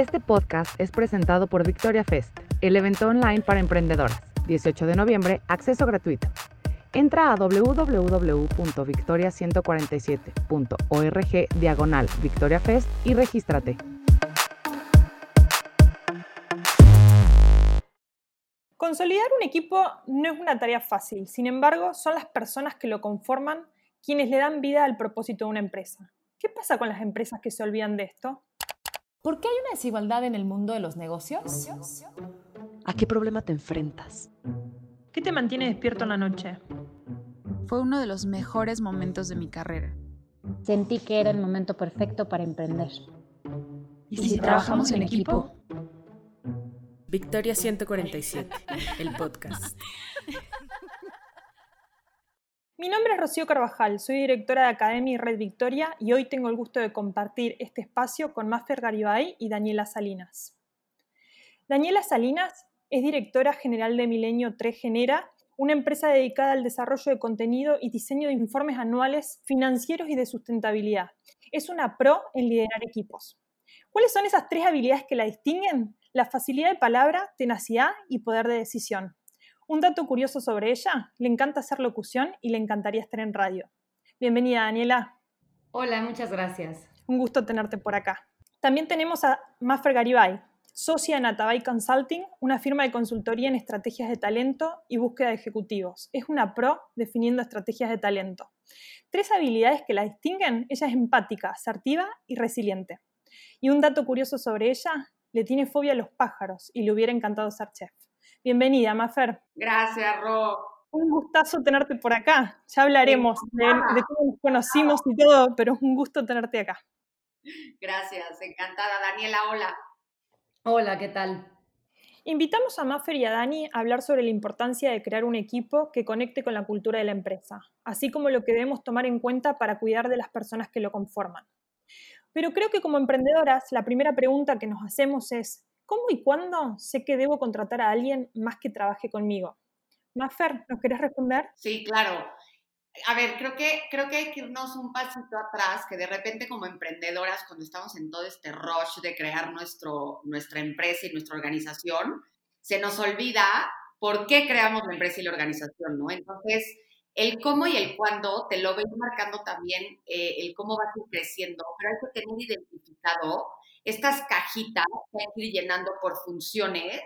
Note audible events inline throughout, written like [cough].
Este podcast es presentado por Victoria Fest, el evento online para emprendedoras. 18 de noviembre, acceso gratuito. Entra a www.victoria147.org diagonal Victoria Fest y regístrate. Consolidar un equipo no es una tarea fácil, sin embargo, son las personas que lo conforman quienes le dan vida al propósito de una empresa. ¿Qué pasa con las empresas que se olvidan de esto? ¿Por qué hay una desigualdad en el mundo de los negocios? ¿A qué problema te enfrentas? ¿Qué te mantiene despierto en la noche? Fue uno de los mejores momentos de mi carrera. Sentí que era el momento perfecto para emprender. ¿Y si, trabajamos en equipo? Victoria 147, el podcast. [laughs] Mi nombre es Rocío Carvajal, soy directora de Academia y Red Victoria y hoy tengo el gusto de compartir este espacio con Mafer Garibay y Daniela Salinas. Daniela Salinas es directora general de Milenio 3 Genera, una empresa dedicada al desarrollo de contenido y diseño de informes anuales financieros y de sustentabilidad. Es una pro en liderar equipos. ¿Cuáles son esas tres habilidades que la distinguen? La facilidad de palabra, tenacidad y poder de decisión. Un dato curioso sobre ella, le encanta hacer locución y le encantaría estar en radio. Bienvenida, Daniela. Hola, muchas gracias. Un gusto tenerte por acá. También tenemos a Maffer Garibay, socia en Atabay Consulting, una firma de consultoría en estrategias de talento y búsqueda de ejecutivos. Es una pro definiendo estrategias de talento. Tres habilidades que la distinguen, ella es empática, asertiva y resiliente. Y un dato curioso sobre ella, le tiene fobia a los pájaros y le hubiera encantado ser chef. Bienvenida, Mafer. Gracias, Ro. Un gustazo tenerte por acá. Ya hablaremos de, cómo nos conocimos y todo, pero es un gusto tenerte acá. Gracias, encantada. Daniela, hola. Hola, ¿qué tal? Invitamos a Maffer y a Dani a hablar sobre la importancia de crear un equipo que conecte con la cultura de la empresa, así como lo que debemos tomar en cuenta para cuidar de las personas que lo conforman. Pero creo que como emprendedoras, la primera pregunta que nos hacemos es, ¿Cómo y cuándo sé que debo contratar a alguien más que trabaje conmigo? Mafer, ¿nos querés responder? Sí, claro. A ver, creo que, creo que hay que irnos un pasito atrás, que de repente como emprendedoras, cuando estamos en todo este rush de crear nuestro, nuestra empresa y nuestra organización, se nos olvida por qué creamos la empresa y la organización, ¿no? Entonces, el cómo y el cuándo te lo ven marcando también eh, el cómo vas creciendo, pero hay que tener identificado estas cajitas que hay ir llenando por funciones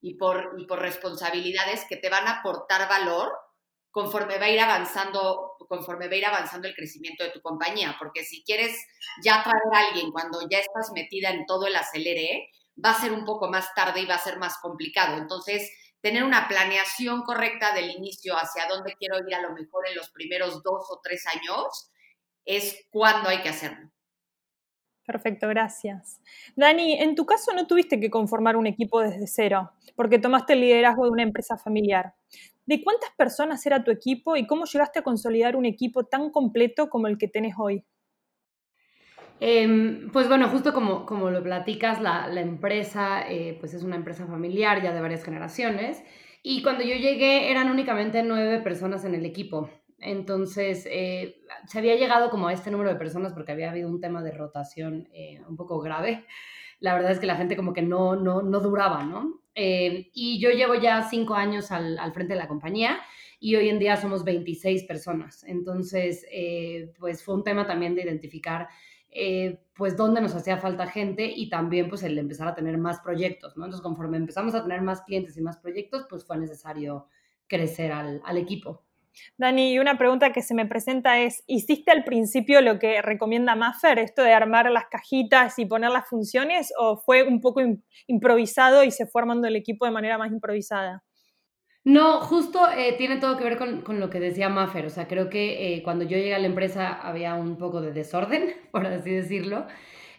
y por, y por responsabilidades que te van a aportar valor conforme va a ir avanzando, conforme va a ir avanzando el crecimiento de tu compañía, porque si quieres ya traer a alguien cuando ya estás metida en todo el acelere, va a ser un poco más tarde y va a ser más complicado. Entonces, tener una planeación correcta del inicio hacia dónde quiero ir a lo mejor en los primeros dos o tres años es cuando hay que hacerlo. Perfecto, gracias. Dani, en tu caso no tuviste que conformar un equipo desde cero, porque tomaste el liderazgo de una empresa familiar. ¿De cuántas personas era tu equipo y cómo llegaste a consolidar un equipo tan completo como el que tenés hoy? Em, pues bueno, justo como, como lo platicas, la, empresa eh, pues es una empresa familiar ya de varias generaciones y cuando yo llegué eran únicamente nueve personas en el equipo. Entonces, eh, se había llegado como a este número de personas porque había habido un tema de rotación eh, un poco grave. La verdad es que la gente como que no, no, no duraba, ¿no? Eh, y yo llevo ya cinco años al, al, frente de la compañía y hoy en día somos 26 personas. Entonces, pues fue un tema también de identificar pues dónde nos hacía falta gente y también pues el empezar a tener más proyectos, ¿no? Entonces, conforme empezamos a tener más clientes y más proyectos, pues fue necesario crecer al, al equipo. Dani, una pregunta que se me presenta es, ¿hiciste al principio lo que recomienda Maffer, esto de armar las cajitas y poner las funciones, o fue un poco improvisado y se fue armando el equipo de manera más improvisada? No, justo eh, tiene todo que ver con, lo que decía Maffer, o sea, creo que eh, cuando yo llegué a la empresa había un poco de desorden, [laughs] por así decirlo,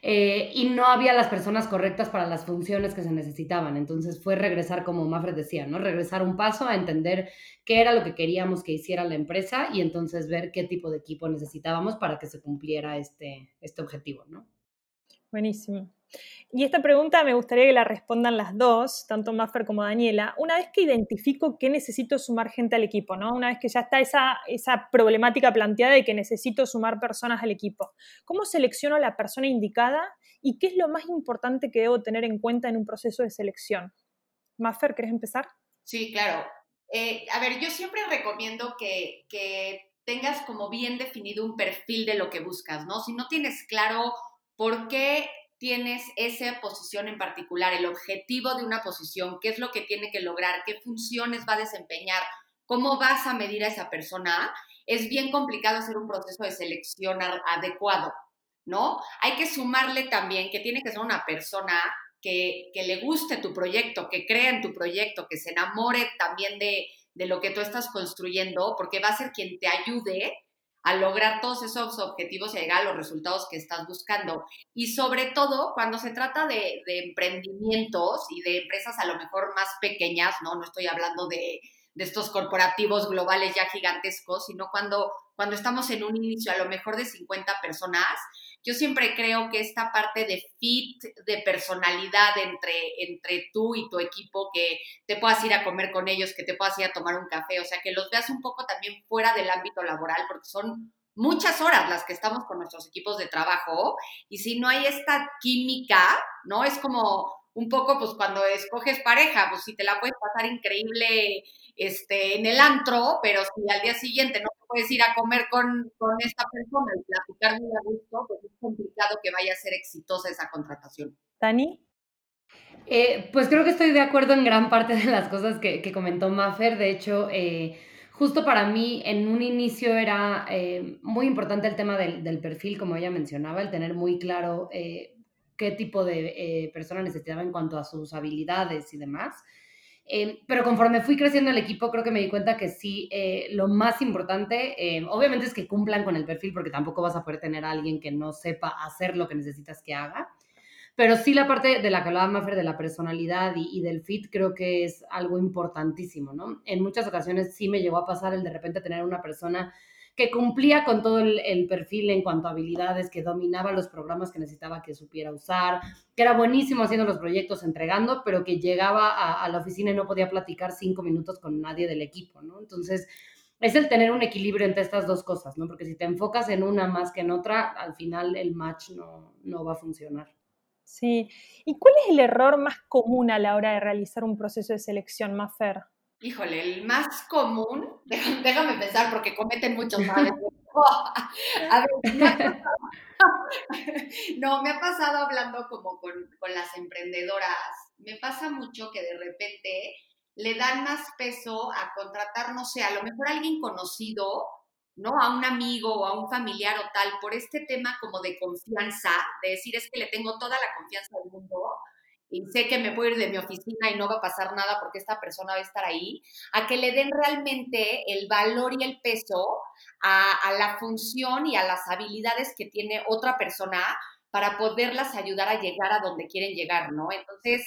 eh, y no había las personas correctas para las funciones que se necesitaban. Entonces fue regresar, como Mafred decía, ¿no? Regresar un paso a entender qué era lo que queríamos que hiciera la empresa y entonces ver qué tipo de equipo necesitábamos para que se cumpliera este, este objetivo, ¿no? Buenísimo. Y esta pregunta me gustaría que la respondan las dos, tanto Maffer como Daniela. Una vez que identifico que necesito sumar gente al equipo, ¿no? Una vez que ya está esa, esa problemática planteada de que necesito sumar personas al equipo, ¿cómo selecciono a la persona indicada y qué es lo más importante que debo tener en cuenta en un proceso de selección? Maffer, ¿querés empezar? Sí, claro. Eh, a ver, yo siempre recomiendo que, que tengas como bien definido un perfil de lo que buscas, ¿no? Si no tienes claro por qué tienes esa posición en particular, el objetivo de una posición, qué es lo que tiene que lograr, qué funciones va a desempeñar, cómo vas a medir a esa persona, es bien complicado hacer un proceso de selección adecuado, ¿no? Hay que sumarle también que tiene que ser una persona que, le guste tu proyecto, que crea en tu proyecto, que se enamore también de, de lo que tú estás construyendo, porque va a ser quien te ayude a lograr todos esos objetivos y llegar a los resultados que estás buscando. Y sobre todo cuando se trata de, emprendimientos y de empresas a lo mejor más pequeñas, ¿no? No estoy hablando de, de estos corporativos globales ya gigantescos, sino cuando, cuando estamos en un inicio a lo mejor de 50 personas, yo siempre creo que esta parte de fit, de personalidad entre, entre tú y tu equipo, que te puedas ir a comer con ellos, que te puedas ir a tomar un café, o sea, que los veas un poco también fuera del ámbito laboral, porque son muchas horas las que estamos con nuestros equipos de trabajo, y si no hay esta química, ¿no? Es como un poco, pues cuando escoges pareja, pues si te la puedes pasar increíble este, en el antro, pero si al día siguiente no puedes ir a comer con, con esta persona y platicar muy a gusto, pues es complicado que vaya a ser exitosa esa contratación. Dani. Eh, pues creo que estoy de acuerdo en gran parte de las cosas que, que comentó Maffer. De hecho, eh, justo para mí en un inicio era eh, muy importante el tema del, del, perfil, como ella mencionaba, el tener muy claro qué tipo de persona necesitaba en cuanto a sus habilidades y demás. Eh, pero conforme fui creciendo el equipo, creo que me di cuenta que sí, eh, lo más importante, eh, obviamente es que cumplan con el perfil, porque tampoco vas a poder tener a alguien que no sepa hacer lo que necesitas que haga. Pero sí la parte de la que hablaba Maffer, de la personalidad y, y, del fit, creo que es algo importantísimo, ¿no? En muchas ocasiones sí me llegó a pasar el de repente tener una persona que cumplía con todo el, perfil en cuanto a habilidades, que dominaba los programas que necesitaba que supiera usar, que era buenísimo haciendo los proyectos, entregando, pero que llegaba a, la oficina y no podía platicar cinco minutos con nadie del equipo, ¿no? Entonces, es el tener un equilibrio entre estas dos cosas, ¿no? Porque si te enfocas en una más que en otra, al final el match no, no va a funcionar. Sí. ¿Y cuál es el error más común a la hora de realizar un proceso de selección, Mafer? Híjole, el más común, [laughs] déjame pensar porque cometen muchos males. [laughs] A ver, [laughs] no, me ha pasado hablando como con, con las emprendedoras, me pasa mucho que de repente le dan más peso a contratar, no sé, a lo mejor a alguien conocido, ¿no? A un amigo o a un familiar o tal, por este tema como de confianza, de decir es que le tengo toda la confianza del mundo, y sé que me puedo ir de mi oficina y no va a pasar nada porque esta persona va a estar ahí, a que le den realmente el valor y el peso a, la función y a las habilidades que tiene otra persona para poderlas ayudar a llegar a donde quieren llegar, ¿no? Entonces,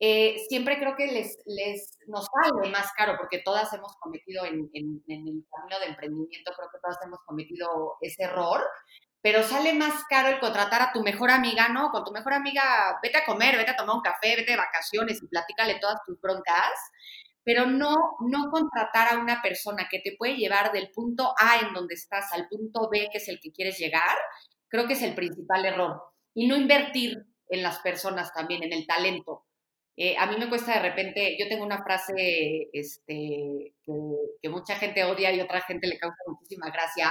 eh, siempre creo que les, les nos sale más caro porque todas hemos cometido en, en, en el camino de emprendimiento, creo que todas hemos cometido ese error, pero sale más caro el contratar a tu mejor amiga, ¿no? Con tu mejor amiga, vete a comer, vete a tomar un café, vete de vacaciones y platícale todas tus broncas, pero no, no contratar a una persona que te puede llevar del punto A en donde estás al punto B, que es el que quieres llegar, creo que es el principal error. Y no invertir en las personas también, en el talento. Eh, a mí me cuesta de repente, yo tengo una frase este, que, que mucha gente odia y otra gente le causa muchísima gracia,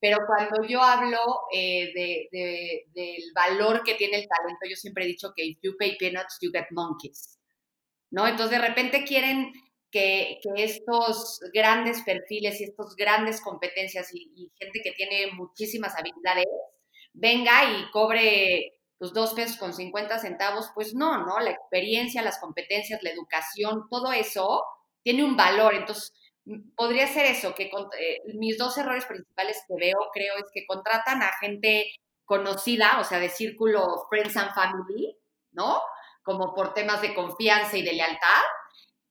pero cuando yo hablo eh, de, del valor que tiene el talento, yo siempre he dicho que if you pay peanuts, you get monkeys, ¿no? Entonces de repente quieren que, que estos grandes perfiles y estas grandes competencias y, gente que tiene muchísimas habilidades venga y cobre los pues, dos pesos con 50 centavos, pues no, ¿no? La experiencia, las competencias, la educación, todo eso tiene un valor. Entonces, podría ser eso, que eh, mis dos errores principales que veo, creo, es que contratan a gente conocida, o sea, de círculo Friends and Family, ¿no? Como por temas de confianza y de lealtad,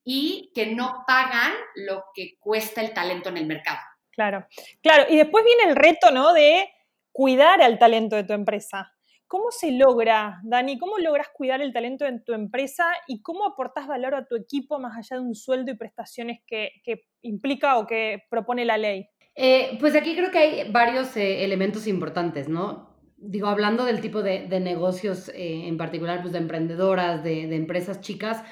y que no pagan lo que cuesta el talento en el mercado. Claro, claro. Y después viene el reto, ¿no? De cuidar al talento de tu empresa. ¿Cómo se logra, Dani? ¿Cómo logras cuidar el talento en tu empresa y cómo aportas valor a tu equipo más allá de un sueldo y prestaciones que, implica o que propone la ley? Eh, pues aquí creo que hay varios eh, elementos importantes, ¿no? Digo, hablando del tipo de, negocios eh, en particular, pues de emprendedoras, de, de empresas chicas,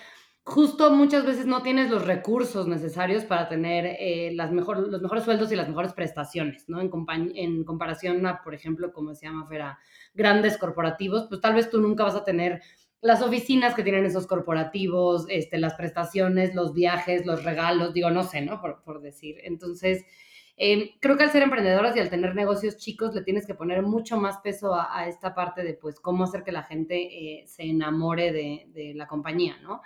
justo muchas veces no tienes los recursos necesarios para tener eh, las mejor, los mejores sueldos y las mejores prestaciones, ¿no? En, en comparación a, por ejemplo, como se llama Fera, grandes corporativos, pues tal vez tú nunca vas a tener las oficinas que tienen esos corporativos, este, las prestaciones, los viajes, los regalos, digo, no sé, ¿no? Por, por decir. Entonces, em, creo que al ser emprendedoras y al tener negocios chicos, le tienes que poner mucho más peso a, esta parte de, pues, cómo hacer que la gente eh, se enamore de, de la compañía, ¿no?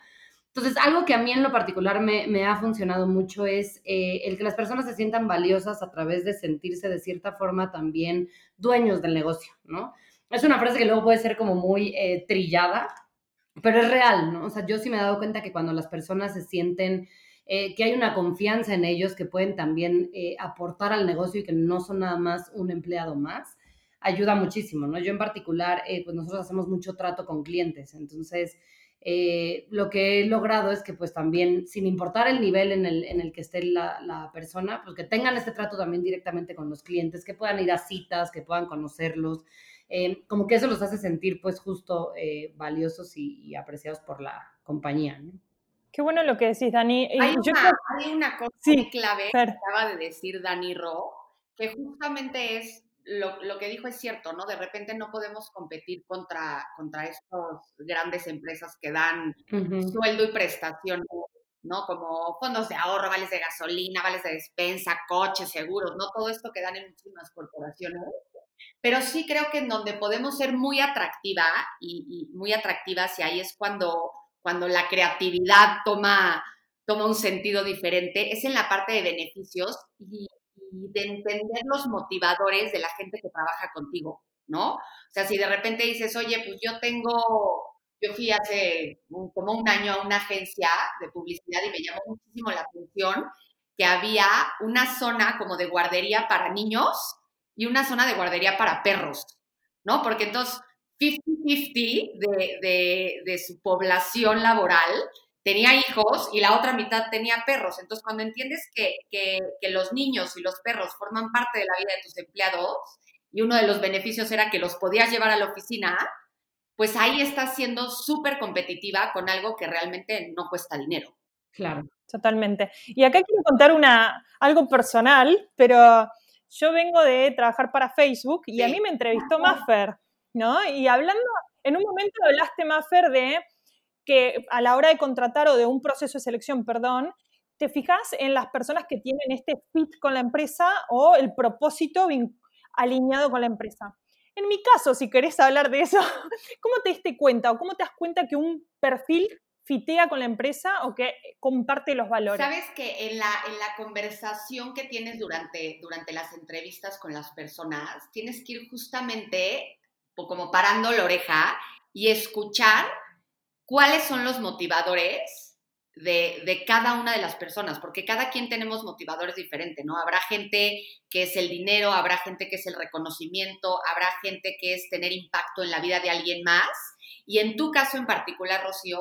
Entonces, algo que a mí en lo particular me, ha funcionado mucho es eh, el que las personas se sientan valiosas a través de sentirse de cierta forma también dueños del negocio, ¿no? Es una frase que luego puede ser como muy eh, trillada, pero es real, ¿no? O sea, yo sí me he dado cuenta que cuando las personas se sienten eh, que hay una confianza en ellos, que pueden también aportar al negocio y que no son nada más un empleado más, ayuda muchísimo, ¿no? Yo en particular, pues nosotros hacemos mucho trato con clientes, entonces eh, lo que he logrado es que pues también, sin importar el nivel en el, en el que esté la, persona, pues que tengan este trato también directamente con los clientes, que puedan ir a citas, que puedan conocerlos, eh, como que eso los hace sentir pues justo eh, valiosos y, apreciados por la compañía. Qué bueno lo que decís, Dani. Hay, una, hay una, cosa clave que acaba de decir Dani Ro, que justamente es lo, que dijo es cierto, ¿no? De repente no podemos competir contra, contra estas grandes empresas que dan sueldo y prestación, ¿no? Como fondos de ahorro, vales de gasolina, vales de despensa, coches, seguros, ¿no? Todo esto que dan en muchísimas corporaciones. Pero sí creo que en donde podemos ser muy atractiva y, muy atractivas y ahí es cuando, cuando la creatividad toma, toma un sentido diferente, es en la parte de beneficios y y de entender los motivadores de la gente que trabaja contigo, ¿no? O sea, si de repente dices, oye, pues yo tengo, yo fui hace como un año a una agencia de publicidad y me llamó muchísimo la atención que había una zona como de guardería para niños y una zona de guardería para perros, ¿no? Porque entonces 50-50 de, de, de su población laboral tenía hijos y la otra mitad tenía perros. Entonces, cuando entiendes que, los niños y los perros forman parte de la vida de tus empleados y uno de los beneficios era que los podías llevar a la oficina, pues ahí estás siendo súper competitiva con algo que realmente no cuesta dinero. Claro. Totalmente. Y acá quiero contar una, algo personal, pero yo vengo de trabajar para Facebook y a mí me entrevistó Maffer, ¿no? Y hablando, en un momento hablaste, Maffer, de que a la hora de contratar o de un proceso de selección, perdón, te fijas en las personas que tienen este fit con la empresa o el propósito alineado con la empresa. En mi caso, si querés hablar de eso, [laughs] ¿cómo te diste cuenta o cómo te das cuenta que un perfil fitea con la empresa o que comparte los valores? Sabes que en la, en la conversación que tienes durante, durante las entrevistas con las personas, tienes que ir justamente como parando la oreja y escuchar cuáles son los motivadores de, cada una de las personas, porque cada quien tenemos motivadores diferentes, ¿no? Habrá gente que es el dinero, habrá gente que es el reconocimiento, habrá gente que es tener impacto en la vida de alguien más. Y en tu caso en particular, Rocío,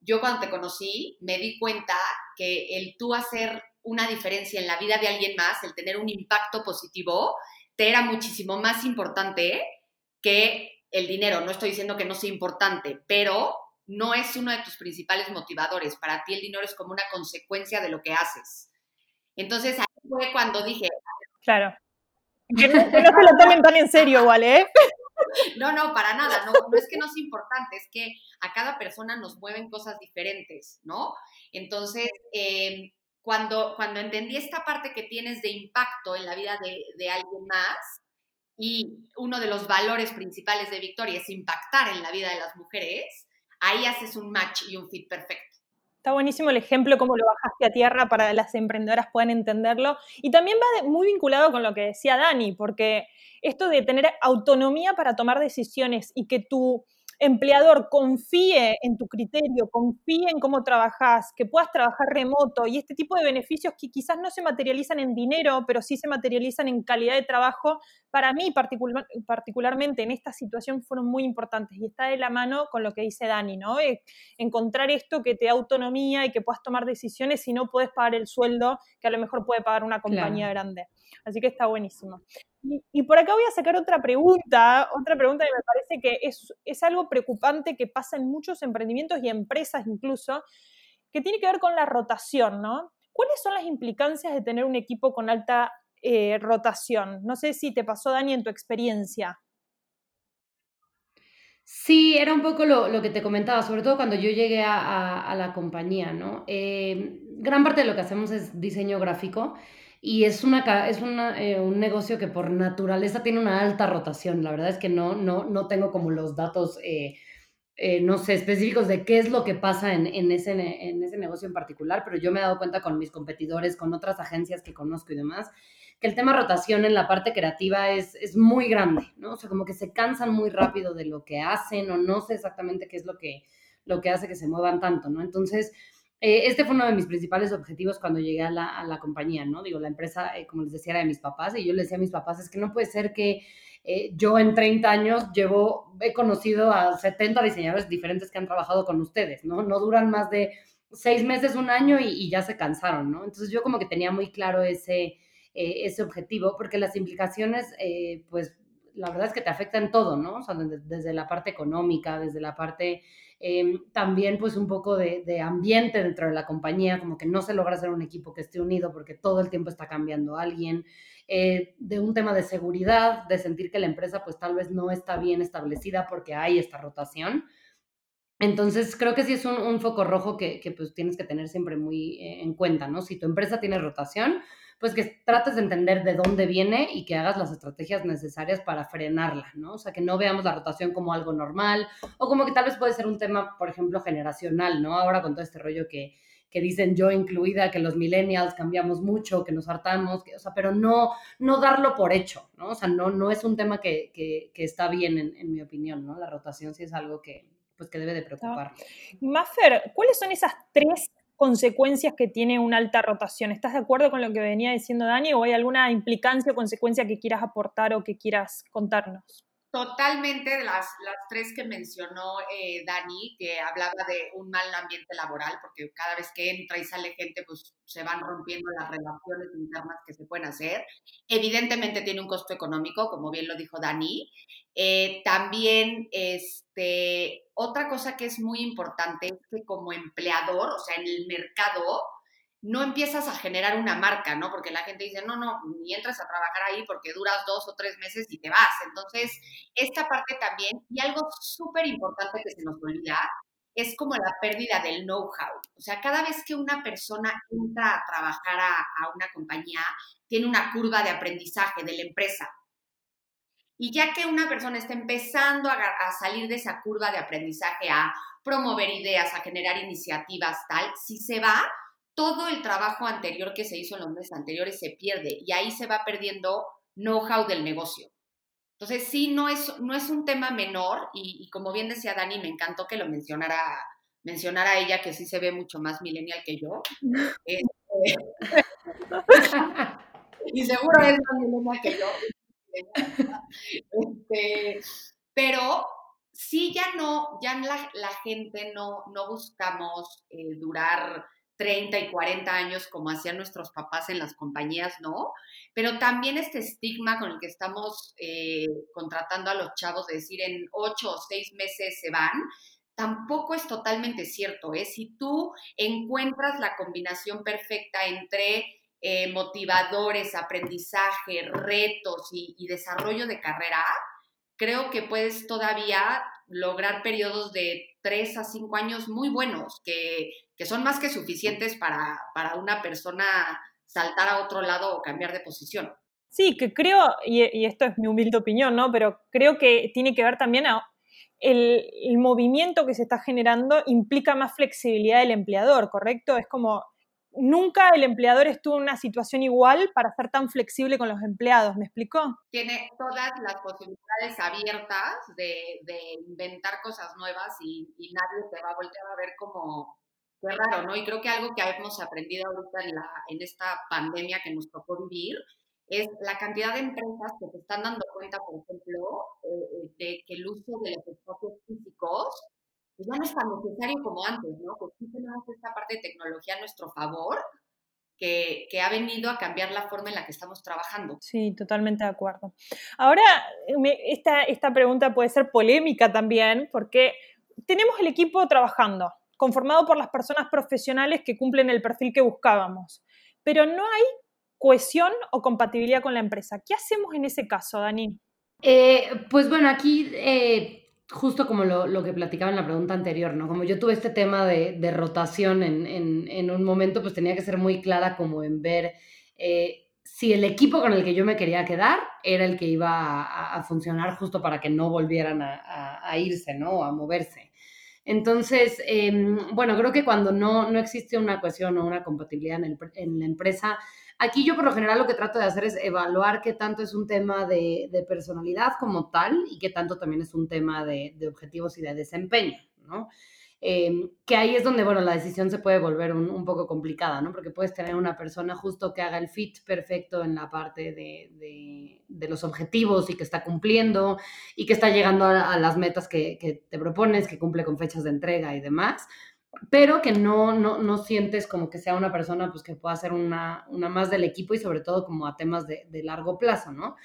yo cuando te conocí me di cuenta que el tú hacer una diferencia en la vida de alguien más, el tener un impacto positivo, te era muchísimo más importante que el dinero. No estoy diciendo que no sea importante, pero no es uno de tus principales motivadores. Para ti el dinero es como una consecuencia de lo que haces. Entonces ahí fue cuando dije... Claro. [laughs] Que no, se lo tomen tan en serio, ¿vale? [laughs] No, no, para nada. No, no es que no es importante, es que a cada persona nos mueven cosas diferentes, ¿no? Entonces, em, cuando, cuando entendí esta parte que tienes de impacto en la vida de, de alguien más, y uno de los valores principales de Victoria es impactar en la vida de las mujeres, ahí haces un match y un fit perfecto. Está buenísimo el ejemplo, cómo lo bajaste a tierra para que las emprendedoras puedan entenderlo. Y también va muy vinculado con lo que decía Dani, porque esto de tener autonomía para tomar decisiones y que tu empleador confíe en tu criterio, confíe en cómo trabajas, que puedas trabajar remoto y este tipo de beneficios que quizás no se materializan en dinero, pero sí se materializan en calidad de trabajo, para mí particularmente en esta situación fueron muy importantes y está de la mano con lo que dice Dani, ¿no? Encontrar esto que te da autonomía y que puedas tomar decisiones si no puedes pagar el sueldo que a lo mejor puede pagar una compañía grande. Así que está buenísimo. Y, por acá voy a sacar otra pregunta, otra pregunta que me parece que es, es algo preocupante que pasa en muchos emprendimientos y empresas incluso, que tiene que ver con la rotación, ¿no? ¿Cuáles son las implicancias de tener un equipo con alta eh, rotación? No sé si te pasó, Dani, en tu experiencia. Sí, era un poco lo, que te comentaba, sobre todo cuando yo llegué a, la compañía, ¿no? Eh, gran parte de lo que hacemos es diseño gráfico y es, una, es eh, un negocio que por naturaleza tiene una alta rotación. La verdad es que no, no, no tengo como los datos, eh, eh, no sé, específicos de qué es lo que pasa en, en, ese, en ese negocio en particular, pero yo me he dado cuenta con mis competidores, con otras agencias que conozco y demás, que el tema rotación en la parte creativa es, es muy grande, ¿no? O sea, como que se cansan muy rápido de lo que hacen o no sé exactamente qué es lo que, lo que hace que se muevan tanto, ¿no? Entonces, eh, este fue uno de mis principales objetivos cuando llegué a la, compañía, ¿no? Digo, la empresa, eh, como les decía, era de mis papás y yo les decía a mis papás, es que no puede ser que eh, yo en 30 años llevo, he conocido a 70 diseñadores diferentes que han trabajado con ustedes, ¿no? No duran más de seis meses, un año y, ya se cansaron, ¿no? Entonces yo como que tenía muy claro ese, ese objetivo porque las implicaciones, pues la verdad es que te afectan todo, ¿no? O sea, desde la parte económica, desde la parte Em, también pues un poco de, ambiente dentro de la compañía, como que no se logra hacer un equipo que esté unido porque todo el tiempo está cambiando alguien, eh, de un tema de seguridad, de sentir que la empresa pues tal vez no está bien establecida porque hay esta rotación. Entonces, creo que sí es un, foco rojo que, pues tienes que tener siempre muy eh, en cuenta, ¿no? Si tu empresa tiene rotación, pues que trates de entender de dónde viene y que hagas las estrategias necesarias para frenarla, ¿no? O sea, que no veamos la rotación como algo normal o como que tal vez puede ser un tema, por ejemplo, generacional, ¿no? Ahora con todo este rollo que, que dicen yo incluida, que los millennials cambiamos mucho, que nos hartamos, o sea, pero no, no darlo por hecho, ¿no? O sea, no, no es un tema que, que, está bien en, en, mi opinión, ¿no? La rotación sí es algo que, pues, que debe de preocupar. Maffer, ¿cuáles son esas tres consecuencias que tiene una alta rotación. ¿Estás de acuerdo con lo que venía diciendo Dani o hay alguna implicancia o consecuencia que quieras aportar o que quieras contarnos? Totalmente las, las tres que mencionó eh, Dani, que hablaba de un mal ambiente laboral, porque cada vez que entra y sale gente, pues se van rompiendo las relaciones internas que se pueden hacer. Evidentemente tiene un costo económico, como bien lo dijo Dani. Eh, también, este, otra cosa que es muy importante es que como empleador, o sea, en el mercado, no empiezas a generar una marca, ¿no? Porque la gente dice, no, no, ni entras a trabajar ahí porque duras dos o tres meses y te vas. Entonces, esta parte también, y algo súper importante que se nos olvida, es como la pérdida del know-how. O sea, cada vez que una persona entra a trabajar a, una compañía, tiene una curva de aprendizaje de la empresa. Y ya que una persona está empezando a, a salir de esa curva de aprendizaje, a promover ideas, a generar iniciativas, tal, si se va, todo el trabajo anterior que se hizo en los meses anteriores se pierde y ahí se va perdiendo know-how del negocio. Entonces, sí, no es, no es un tema menor y, como bien decía Dani, me encantó que lo mencionara, mencionara ella, que sí se ve mucho más millennial que yo. [laughs] Este, [laughs] y seguro es más millennial que yo. Este, pero sí ya no, ya la, la gente no, no buscamos eh, durar 30 y 40 años como hacían nuestros papás en las compañías, ¿no? Pero también este estigma con el que estamos eh, contratando a los chavos de decir en 8 o 6 meses se van, tampoco es totalmente cierto. ¿eh? Si tú encuentras la combinación perfecta entre eh, motivadores, aprendizaje, retos y, y desarrollo de carrera, creo que puedes todavía lograr periodos de 3 a 5 años muy buenos, que, son más que suficientes para, para, una persona saltar a otro lado o cambiar de posición. Sí, que creo, y, esto es mi humilde opinión, ¿no? Pero creo que tiene que ver también a el, movimiento que se está generando implica más flexibilidad del empleador, ¿correcto? Es como nunca el empleador estuvo en una situación igual para ser tan flexible con los empleados, ¿me explicó? Tiene todas las posibilidades abiertas de, inventar cosas nuevas y, nadie te va a voltear a ver como qué raro, ¿no? Y creo que algo que hemos aprendido ahorita en, la, en esta pandemia que nos tocó vivir es la cantidad de empresas que se están dando cuenta, por ejemplo, eh, de que el uso de los espacios físicos pues ya no es tan necesario como antes, ¿no? Pues sí tenemos esta parte de tecnología a nuestro favor, que, que, ha venido a cambiar la forma en la que estamos trabajando. Sí, totalmente de acuerdo. Ahora, esta, esta pregunta puede ser polémica también, porque tenemos el equipo trabajando, conformado por las personas profesionales que cumplen el perfil que buscábamos, pero no hay cohesión o compatibilidad con la empresa. ¿Qué hacemos en ese caso, Dani? Eh, pues bueno, aquí eh, justo como lo, que platicaba en la pregunta anterior, ¿no? Como yo tuve este tema de, rotación en, un momento, pues tenía que ser muy clara como en ver eh, si el equipo con el que yo me quería quedar era el que iba a, funcionar justo para que no volvieran a, irse, ¿no? O a moverse. Entonces, em, bueno, creo que cuando no, no existe una cohesión o una compatibilidad en, en la empresa, Aquí yo por lo general lo que trato de hacer es evaluar qué tanto es un tema de, personalidad como tal y qué tanto también es un tema de, objetivos y de desempeño, ¿no? Em, que ahí es donde, bueno, la decisión se puede volver un, poco complicada, ¿no? Porque puedes tener una persona justo que haga el fit perfecto en la parte de, los objetivos y que está cumpliendo y que está llegando a, las metas que, te propones, que cumple con fechas de entrega y demás, pero que no, no, no, sientes como que sea una persona pues que pueda ser una, una más del equipo y sobre todo como a temas de, de largo plazo, ¿no?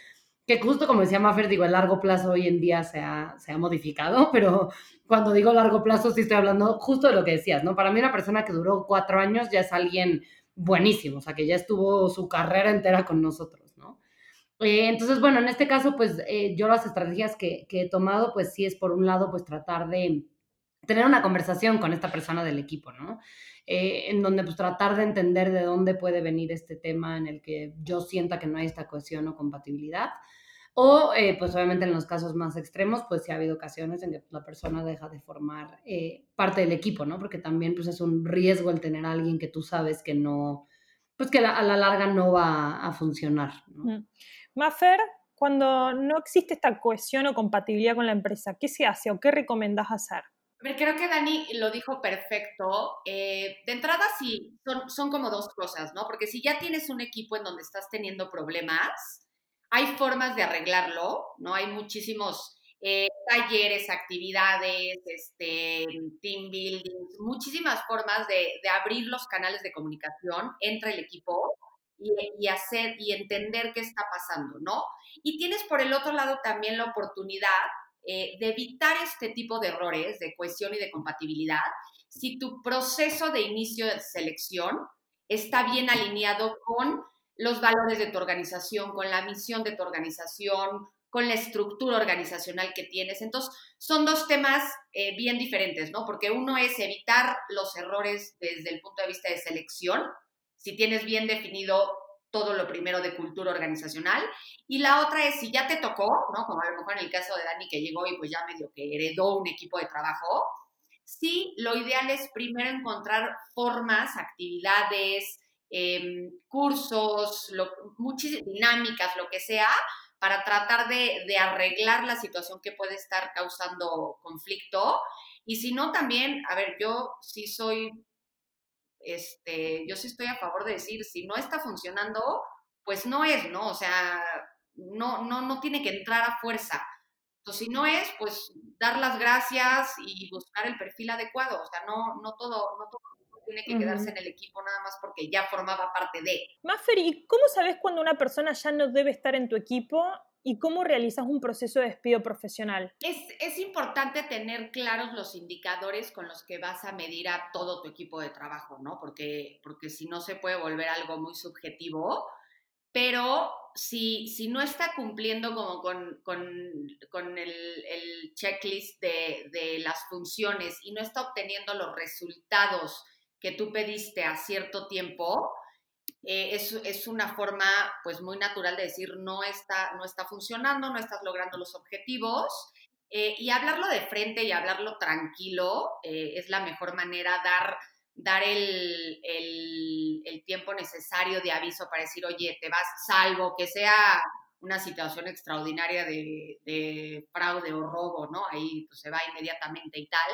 Que justo como decía Maffer, digo, el largo plazo hoy en día se ha, se ha modificado, [laughs] pero cuando digo largo plazo sí estoy hablando justo de lo que decías, ¿no? Para mí una persona que duró cuatro años ya es alguien buenísimo, o sea, que ya estuvo su carrera entera con nosotros, ¿no? Eh, entonces, bueno, en este caso, pues eh, yo las estrategias que, que he tomado, pues sí es por un lado, pues tratar de tener una conversación con esta persona del equipo, ¿no? Eh, en donde pues tratar de entender de dónde puede venir este tema en el que yo sienta que no hay esta cohesión o compatibilidad. O, eh, pues obviamente en los casos más extremos, pues sí ha habido ocasiones en que la persona deja de formar eh, parte del equipo, ¿no? Porque también pues es un riesgo el tener a alguien que tú sabes que no, pues que a la larga no va a funcionar. ¿no? Maffer, cuando no existe esta cohesión o compatibilidad con la empresa, ¿qué se hace o qué recomendás hacer? Creo que Dani lo dijo perfecto. Eh, de entrada, sí, son, son como dos cosas, ¿no? Porque si ya tienes un equipo en donde estás teniendo problemas, hay formas de arreglarlo, ¿no? Hay muchísimos eh, talleres, actividades, este, team building, muchísimas formas de, de, abrir los canales de comunicación entre el equipo y, y, hacer y entender qué está pasando, ¿no? Y tienes por el otro lado también la oportunidad eh, de evitar este tipo de errores de cohesión y de compatibilidad si tu proceso de inicio de selección está bien alineado con los valores de tu organización, con la misión de tu organización, con la estructura organizacional que tienes. Entonces, son dos temas eh, bien diferentes, ¿no? Porque uno es evitar los errores desde el punto de vista de selección, si tienes bien definido todo lo primero de cultura organizacional. Y la otra es, si ya te tocó, ¿no? Como a lo mejor en el caso de Dani que llegó y pues ya medio que heredó un equipo de trabajo, sí, lo ideal es primero encontrar formas, actividades, em, cursos, muchas dinámicas, lo que sea, para tratar de, de arreglar la situación que puede estar causando conflicto. Y si no, también, a ver, yo sí soy este, yo sí estoy a favor de decir, si no está funcionando, pues no es, ¿no? O sea, no, no, no tiene que entrar a fuerza. Entonces, si no es, pues dar las gracias y buscar el perfil adecuado. O sea, no, no todo, no todo tiene que quedarse en el equipo nada más porque ya formaba parte de. Maffer, ¿y cómo sabes cuando una persona ya no debe estar en tu equipo y cómo realizas un proceso de despido profesional? Es, es, importante tener claros los indicadores con los que vas a medir a todo tu equipo de trabajo, ¿no? Porque, porque si no se puede volver algo muy subjetivo, pero si, si no está cumpliendo como con, con, con el, el, checklist de, de las funciones y no está obteniendo los resultados que tú pediste a cierto tiempo, eh, es, una forma pues muy natural de decir no está, no está funcionando, no estás logrando los objetivos. Eh, y hablarlo de frente y hablarlo tranquilo eh, es la mejor manera, dar dar el, el, tiempo necesario de aviso para decir, oye, te vas, salvo que sea una situación extraordinaria de, de fraude o robo, ¿no? Ahí pues, se va inmediatamente y tal.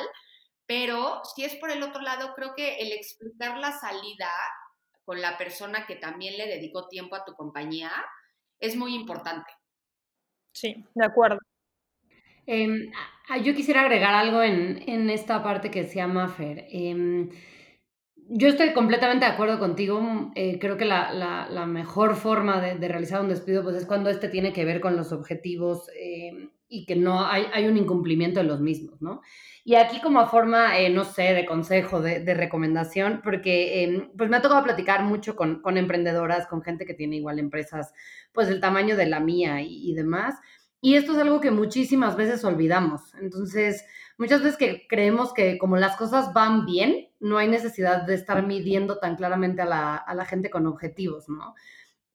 Pero si es por el otro lado, creo que el explicar la salida con la persona que también le dedicó tiempo a tu compañía es muy importante. Sí, de acuerdo. Em, yo quisiera agregar algo en, en, esta parte que se llama Fer. Em, yo estoy completamente de acuerdo contigo. Eh, creo que la, la, la mejor forma de, de, realizar un despido pues, es cuando este tiene que ver con los objetivos em, y que no hay, hay, un incumplimiento de los mismos, ¿no? Y aquí como forma, eh, no sé, de consejo, de, recomendación, porque pues me ha tocado platicar mucho con, con, emprendedoras, con gente que tiene igual empresas, pues el tamaño de la mía y, y demás. Y esto es algo que muchísimas veces olvidamos. Entonces, muchas veces que creemos que como las cosas van bien, no hay necesidad de estar midiendo tan claramente a la, a la gente con objetivos, ¿no?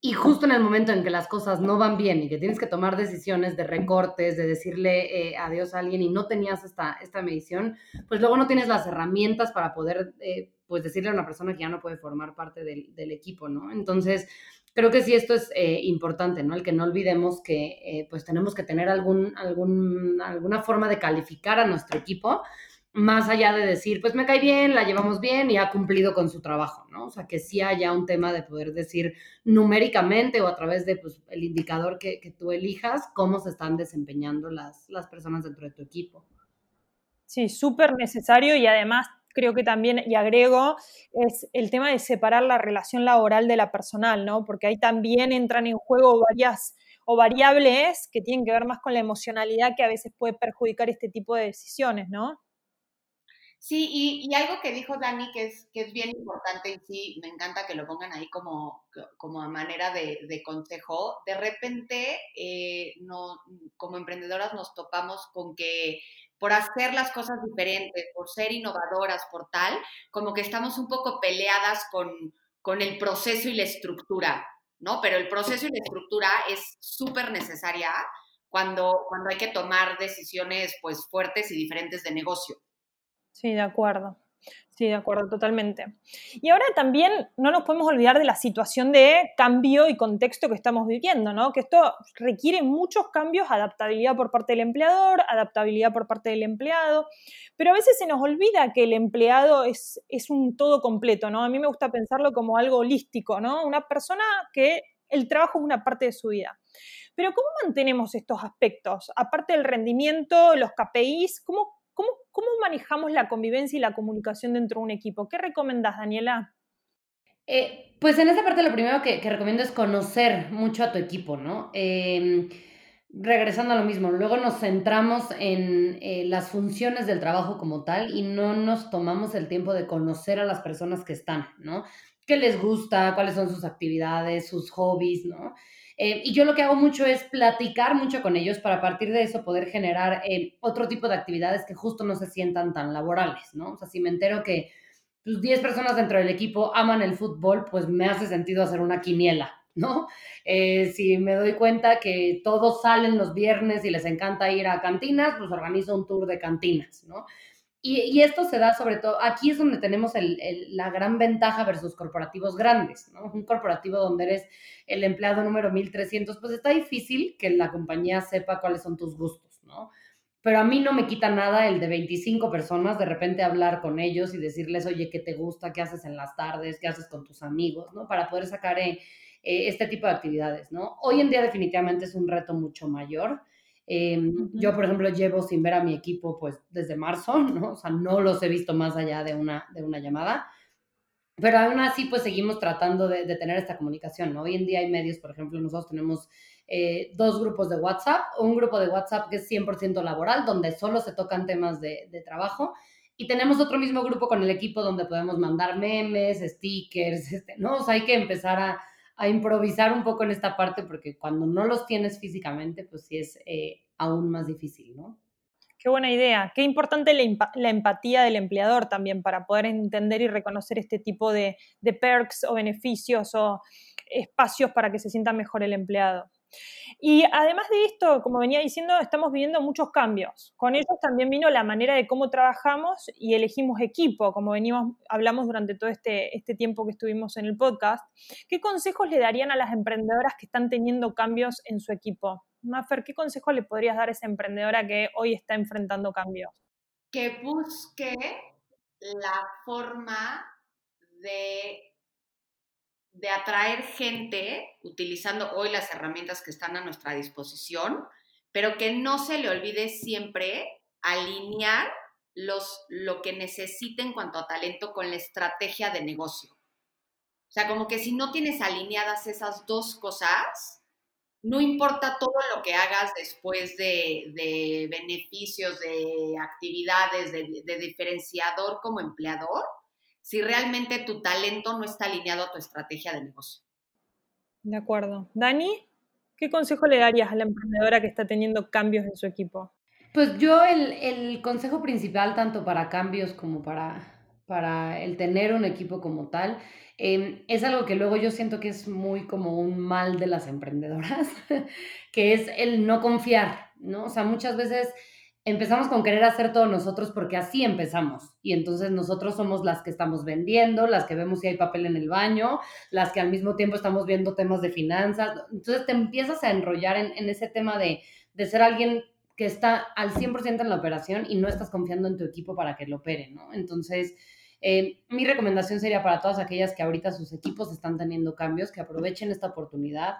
Y justo en el momento en que las cosas no van bien y que tienes que tomar decisiones de recortes, de decirle eh, adiós a alguien y no tenías esta, esta medición, pues luego no tienes las herramientas para poder, eh, pues decirle a una persona que ya no puede formar parte del, equipo, ¿no? Entonces, creo que sí esto es eh, importante, ¿no? El que no olvidemos que pues tenemos que tener algún, algún, alguna forma de calificar a nuestro equipo, más allá de decir, pues me cae bien, la llevamos bien y ha cumplido con su trabajo, ¿no? O sea, que sí haya un tema de poder decir numéricamente o a través de pues, el indicador que, que tú elijas, cómo se están desempeñando las, las personas dentro de tu equipo. Sí, súper necesario y además creo que también, y agrego, es el tema de separar la relación laboral de la personal, ¿no? Porque ahí también entran en juego varias o variables que tienen que ver más con la emocionalidad que a veces puede perjudicar este tipo de decisiones, ¿no? Sí, y, algo que dijo Dani que es, que es bien importante y sí, me encanta que lo pongan ahí como, como a manera de, de consejo. De repente, eh, no, como emprendedoras nos topamos con que por hacer las cosas diferentes, por ser innovadoras, por tal, como que estamos un poco peleadas con, con el proceso y la estructura, ¿no? Pero el proceso y la estructura es súper necesaria cuando, cuando hay que tomar decisiones pues fuertes y diferentes de negocio. Sí, de acuerdo. Sí, de acuerdo, totalmente. Y ahora también no nos podemos olvidar de la situación de cambio y contexto que estamos viviendo, ¿no? Que esto requiere muchos cambios, adaptabilidad por parte del empleador, adaptabilidad por parte del empleado, pero a veces se nos olvida que el empleado es, es un todo completo, ¿no? A mí me gusta pensarlo como algo holístico, ¿no? Una persona que el trabajo es una parte de su vida. Pero ¿cómo mantenemos estos aspectos? Aparte del rendimiento, los KPIs, ¿cómo, ¿Cómo, ¿Cómo, manejamos la convivencia y la comunicación dentro de un equipo? ¿Qué recomendas, Daniela? Eh, pues en esta parte lo primero que, recomiendo es conocer mucho a tu equipo, ¿no? Eh, regresando a lo mismo, luego nos centramos en eh, las funciones del trabajo como tal y no nos tomamos el tiempo de conocer a las personas que están, ¿no? ¿Qué les gusta? ¿Cuáles son sus actividades, sus hobbies, ¿no? Eh, y yo lo que hago mucho es platicar mucho con ellos para a partir de eso poder generar eh, otro tipo de actividades que justo no se sientan tan laborales, ¿no? O sea, si me entero que pues, 10 personas dentro del equipo aman el fútbol, pues me hace sentido hacer una quiniela, [laughs] ¿no? Eh, si me doy cuenta que todos salen los viernes y les encanta ir a cantinas, pues organizo un tour de cantinas, ¿no? Y, esto se da sobre todo, aquí es donde tenemos la gran ventaja versus corporativos grandes, ¿no? Un corporativo donde eres el empleado número 1300, pues está difícil que la compañía sepa cuáles son tus gustos, ¿no? Pero a mí no me quita nada el de 25 personas, de repente hablar con ellos y decirles, oye, ¿qué te gusta? ¿Qué haces en las tardes? ¿Qué haces con tus amigos? ¿no? Para poder sacar eh, eh, este tipo de actividades, ¿no? Hoy en día definitivamente es un reto mucho mayor. Eh, uh -huh. Yo, por ejemplo, llevo sin ver a mi equipo pues desde marzo, ¿no? O sea, no los he visto más allá de una, de una llamada. Pero aún así, pues seguimos tratando de, de, tener esta comunicación, ¿no? Hoy en día hay medios, por ejemplo, nosotros tenemos eh, dos grupos de WhatsApp, un grupo de WhatsApp que es 100% laboral, donde solo se tocan temas de, de trabajo, y tenemos otro mismo grupo con el equipo donde podemos mandar memes, stickers, [laughs] este, ¿no? O sea, hay que empezar a, a improvisar un poco en esta parte porque cuando no los tienes físicamente, pues sí es eh, aún más difícil, ¿no? Qué buena idea. Qué importante la, empatía del empleador también para poder entender y reconocer este tipo de perks o beneficios o espacios para que se sienta mejor el empleado. Y además de esto, como venía diciendo, estamos viviendo muchos cambios. Con ellos también vino la manera de cómo trabajamos y elegimos equipo, como venimos, hablamos durante todo este, este tiempo que estuvimos en el podcast. ¿Qué consejos le darían a las emprendedoras que están teniendo cambios en su equipo? Maffer, ¿qué consejo le podrías dar a esa emprendedora que hoy está enfrentando cambios? Que busque la forma de de atraer gente utilizando hoy las herramientas que están a nuestra disposición, pero que no se le olvide siempre alinear los, lo que necesite en cuanto a talento con la estrategia de negocio. O sea, como que si no tienes alineadas esas dos cosas, no importa todo lo que hagas después de, beneficios, de actividades, de diferenciador como empleador, si realmente tu talento no está alineado a tu estrategia de negocio. De acuerdo. Dani, ¿qué consejo le darías a la emprendedora que está teniendo cambios en su equipo? Pues yo el, consejo principal, tanto para cambios como para, para el tener un equipo como tal, em, es algo que luego yo siento que es muy como un mal de las emprendedoras, [laughs] que es el no confiar, ¿no? O sea, muchas veces empezamos con querer hacer todo nosotros porque así empezamos. Y entonces nosotros somos las que estamos vendiendo, las que vemos si hay papel en el baño, las que al mismo tiempo estamos viendo temas de finanzas. Entonces te empiezas a enrollar en, ese tema de, ser alguien que está al 100% en la operación y no estás confiando en tu equipo para que lo opere, ¿no? Entonces, eh, mi recomendación sería para todas aquellas que ahorita sus equipos están teniendo cambios, que aprovechen esta oportunidad,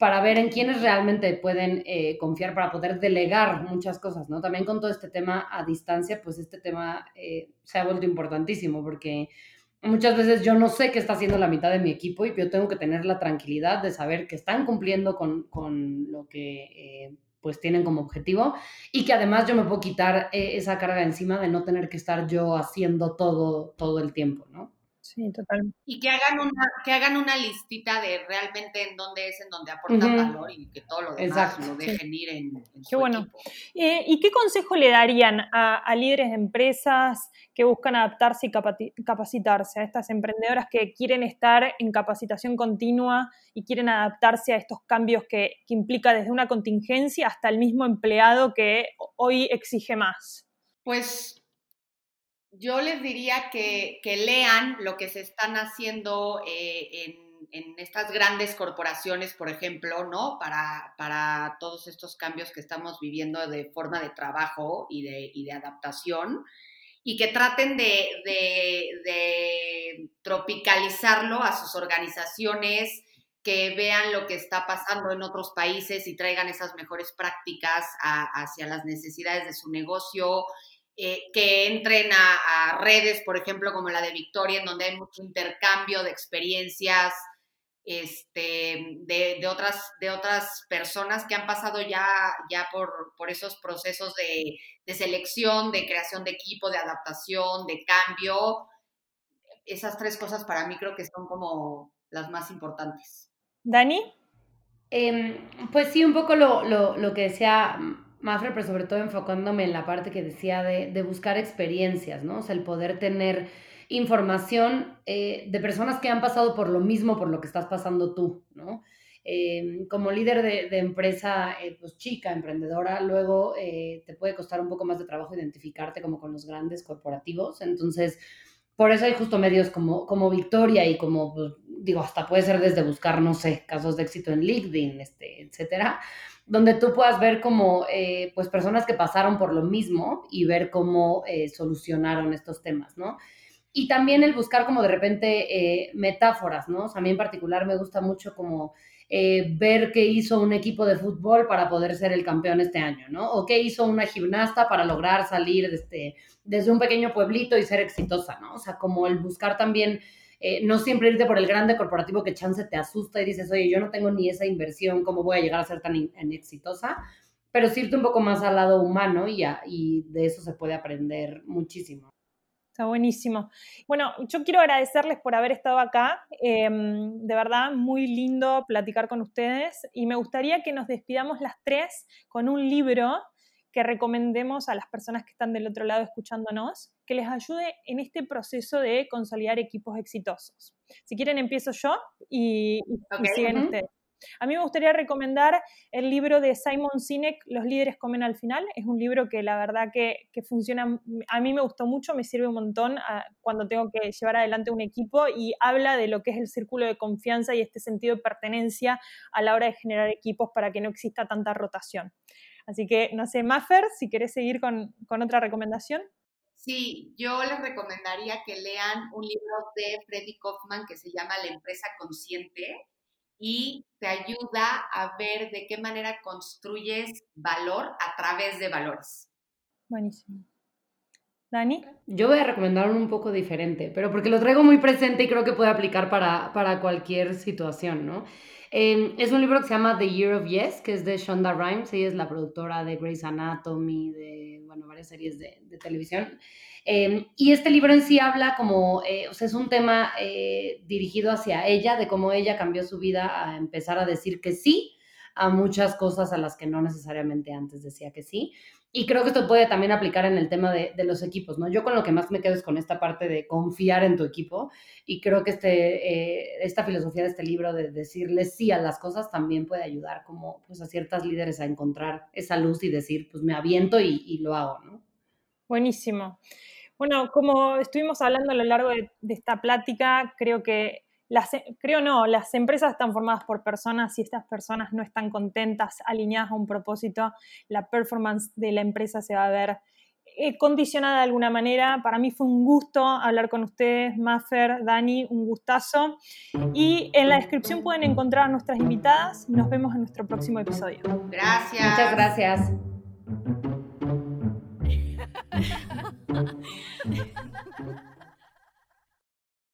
para ver en quiénes realmente pueden eh, confiar para poder delegar muchas cosas, ¿no? También con todo este tema a distancia, pues este tema eh, se ha vuelto importantísimo porque muchas veces yo no sé qué está haciendo la mitad de mi equipo y yo tengo que tener la tranquilidad de saber que están cumpliendo con, con lo que eh, pues tienen como objetivo y que además yo me puedo quitar esa carga encima de no tener que estar yo haciendo todo todo el tiempo, ¿no? Sí, totalmente. Y que hagan una, que hagan una listita de realmente en dónde es, en dónde aportan valor y que todo lo demás lo dejen ir en, qué bueno. Eh, ¿Y qué consejo le darían a, líderes de empresas que buscan adaptarse y capacitarse, a estas emprendedoras que quieren estar en capacitación continua y quieren adaptarse a estos cambios que, que implica desde una contingencia hasta el mismo empleado que hoy exige más? Pues yo les diría que, lean lo que se están haciendo eh, en, estas grandes corporaciones, por ejemplo, ¿no? Para, todos estos cambios que estamos viviendo de forma de trabajo y de, adaptación, y que traten de, tropicalizarlo a sus organizaciones, que vean lo que está pasando en otros países y traigan esas mejores prácticas hacia las necesidades de su negocio, eh, que entren a, redes, por ejemplo, como la de Victoria, en donde hay mucho intercambio de experiencias este, de, otras, de otras personas que han pasado ya, ya por, por esos procesos de, de selección, de creación de equipo, de adaptación, de cambio. Esas tres cosas para mí creo que son como las más importantes. Dani. Em, pues sí, un poco lo, lo, lo que decía Mafre, pero sobre todo enfocándome en la parte que decía de, buscar experiencias, ¿no? O sea, el poder tener información eh, de personas que han pasado por lo mismo, por lo que estás pasando tú, ¿no? Em, como líder de, empresa eh, pues chica, emprendedora, luego eh, te puede costar un poco más de trabajo identificarte como con los grandes corporativos. Entonces, por eso hay justo medios como, como Victoria y como, pues, digo, hasta puede ser desde buscar, no sé, casos de éxito en LinkedIn, este, etcétera, donde tú puedas ver como eh, pues personas que pasaron por lo mismo y ver cómo eh, solucionaron estos temas, ¿no? Y también el buscar como de repente eh, metáforas, ¿no? O sea, a mí en particular me gusta mucho como ver qué hizo un equipo de fútbol para poder ser el campeón este año, ¿no? O qué hizo una gimnasta para lograr salir este, desde un pequeño pueblito y ser exitosa, ¿no? O sea, como el buscar también eh, no siempre irte por el grande corporativo que chance te asusta y dices, oye, yo no tengo ni esa inversión, ¿cómo voy a llegar a ser tan exitosa? Pero sí irte un poco más al lado humano y, de eso se puede aprender muchísimo. Está buenísimo. Bueno, yo quiero agradecerles por haber estado acá. Em, de verdad, muy lindo platicar con ustedes. Y me gustaría que nos despidamos las tres con un libro que recomendemos a las personas que están del otro lado escuchándonos, que les ayude en este proceso de consolidar equipos exitosos. Si quieren, empiezo yo y, siguen ustedes. A mí me gustaría recomendar el libro de Simon Sinek, Los líderes comen al final. Es un libro que la verdad que, funciona, a mí me gustó mucho, me sirve un montón ah, cuando tengo que llevar adelante un equipo y habla de lo que es el círculo de confianza y este sentido de pertenencia a la hora de generar equipos para que no exista tanta rotación. Así que, no sé, Maffer, si querés seguir con, con otra recomendación. Sí, yo les recomendaría que lean un libro de Freddy Kaufman que se llama La empresa consciente y te ayuda a ver de qué manera construyes valor a través de valores. Buenísimo. Dani. Yo voy a recomendar uno un poco diferente, pero porque lo traigo muy presente y creo que puede aplicar para, para cualquier situación, ¿no? Em, es un libro que se llama The Year of Yes, que es de Shonda Rhimes. Ella es la productora de Grey's Anatomy, de bueno, varias series de, televisión. Em, y este libro en sí habla como, eh, o sea, es un tema eh, dirigido hacia ella, de cómo ella cambió su vida a empezar a decir que sí a muchas cosas a las que no necesariamente antes decía que sí. Y creo que esto puede también aplicar en el tema de, de, los equipos, ¿no? Yo con lo que más me quedo es con esta parte de confiar en tu equipo y creo que este, eh, esta filosofía de este libro de decirle sí a las cosas también puede ayudar como pues a ciertas líderes a encontrar esa luz y decir, pues me aviento y, y lo hago, ¿no? Buenísimo. Bueno, como estuvimos hablando a lo largo de, de esta plática, creo que las, e, creo no, las empresas están formadas por personas y estas personas no están contentas, alineadas a un propósito, la performance de la empresa se va a ver eh, condicionada de alguna manera. Para mí fue un gusto hablar con ustedes, Maffer, Dani, un gustazo. Y en la descripción pueden encontrar a nuestras invitadas. Nos vemos en nuestro próximo episodio. Gracias. Muchas gracias. [laughs]